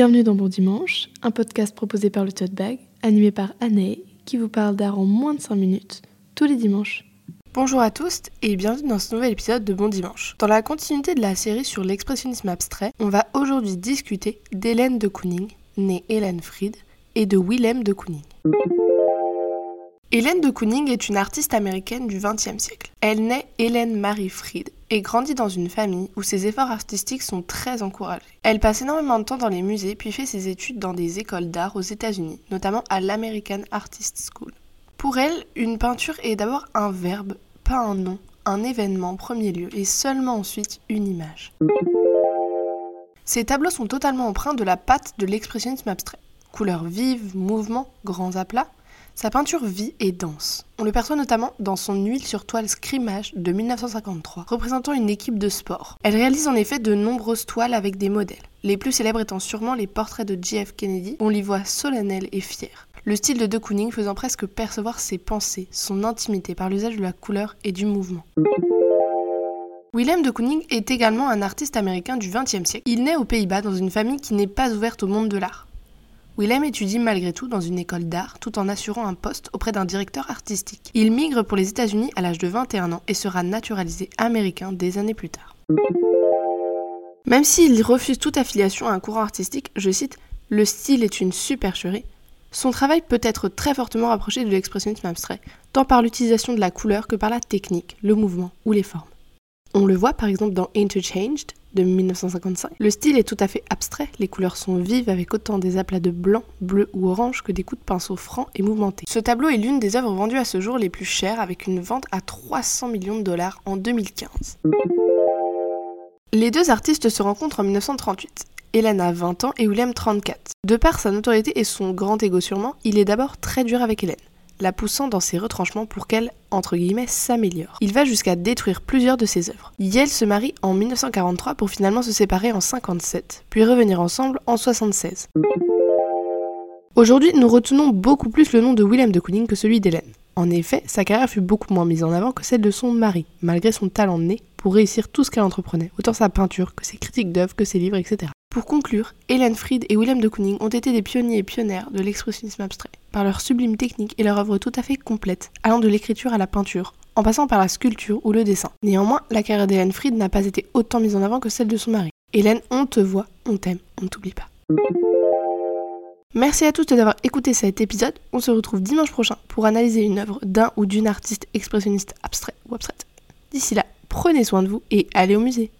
Bienvenue dans Bon Dimanche, un podcast proposé par le Tote Bag, animé par Anne, qui vous parle d'art en moins de 5 minutes, tous les dimanches. Bonjour à tous et bienvenue dans ce nouvel épisode de Bon Dimanche. Dans la continuité de la série sur l'expressionnisme abstrait, on va aujourd'hui discuter d'Hélène de Kooning, née Hélène Fried, et de Willem de Kooning. Hélène de Kooning est une artiste américaine du XXe siècle. Elle naît Hélène Marie Fried et grandit dans une famille où ses efforts artistiques sont très encouragés. Elle passe énormément de temps dans les musées puis fait ses études dans des écoles d'art aux États-Unis, notamment à l'American Artist School. Pour elle, une peinture est d'abord un verbe, pas un nom, un événement en premier lieu et seulement ensuite une image. Ses tableaux sont totalement empreints de la patte de l'expressionnisme abstrait. Couleurs vives, mouvements, grands aplats, sa peinture vit et danse. On le perçoit notamment dans son huile sur toile Scrimage de 1953, représentant une équipe de sport. Elle réalise en effet de nombreuses toiles avec des modèles, les plus célèbres étant sûrement les portraits de JF Kennedy, on l'y voit solennelle et fière. Le style de De Kooning faisant presque percevoir ses pensées, son intimité par l'usage de la couleur et du mouvement. Willem de Kooning est également un artiste américain du XXe siècle. Il naît aux Pays-Bas dans une famille qui n'est pas ouverte au monde de l'art. Willem étudie malgré tout dans une école d'art tout en assurant un poste auprès d'un directeur artistique. Il migre pour les États-Unis à l'âge de 21 ans et sera naturalisé américain des années plus tard. Même s'il refuse toute affiliation à un courant artistique, je cite, le style est une supercherie, son travail peut être très fortement rapproché de l'expressionnisme abstrait, tant par l'utilisation de la couleur que par la technique, le mouvement ou les formes. On le voit par exemple dans Interchanged de 1955. Le style est tout à fait abstrait, les couleurs sont vives avec autant des aplats de blanc, bleu ou orange que des coups de pinceau francs et mouvementés. Ce tableau est l'une des œuvres vendues à ce jour les plus chères avec une vente à 300 millions de dollars en 2015. Les deux artistes se rencontrent en 1938. Hélène a 20 ans et William 34. De par sa notoriété et son grand ego sûrement, il est d'abord très dur avec Hélène la poussant dans ses retranchements pour qu'elle, entre guillemets, s'améliore. Il va jusqu'à détruire plusieurs de ses œuvres. Yale se marie en 1943 pour finalement se séparer en 57, puis revenir ensemble en 76. Aujourd'hui, nous retenons beaucoup plus le nom de William de Kooning que celui d'Hélène. En effet, sa carrière fut beaucoup moins mise en avant que celle de son mari, malgré son talent né pour réussir tout ce qu'elle entreprenait, autant sa peinture que ses critiques d'œuvres, que ses livres, etc. Pour conclure, Hélène Fried et William de Kooning ont été des pionniers et pionnières de l'expressionnisme abstrait, par leur sublime technique et leur œuvre tout à fait complète, allant de l'écriture à la peinture, en passant par la sculpture ou le dessin. Néanmoins, la carrière d'Hélène Fried n'a pas été autant mise en avant que celle de son mari. Hélène, on te voit, on t'aime, on ne t'oublie pas. Merci à tous d'avoir écouté cet épisode. On se retrouve dimanche prochain pour analyser une œuvre d'un ou d'une artiste expressionniste abstrait ou abstraite. D'ici là, prenez soin de vous et allez au musée.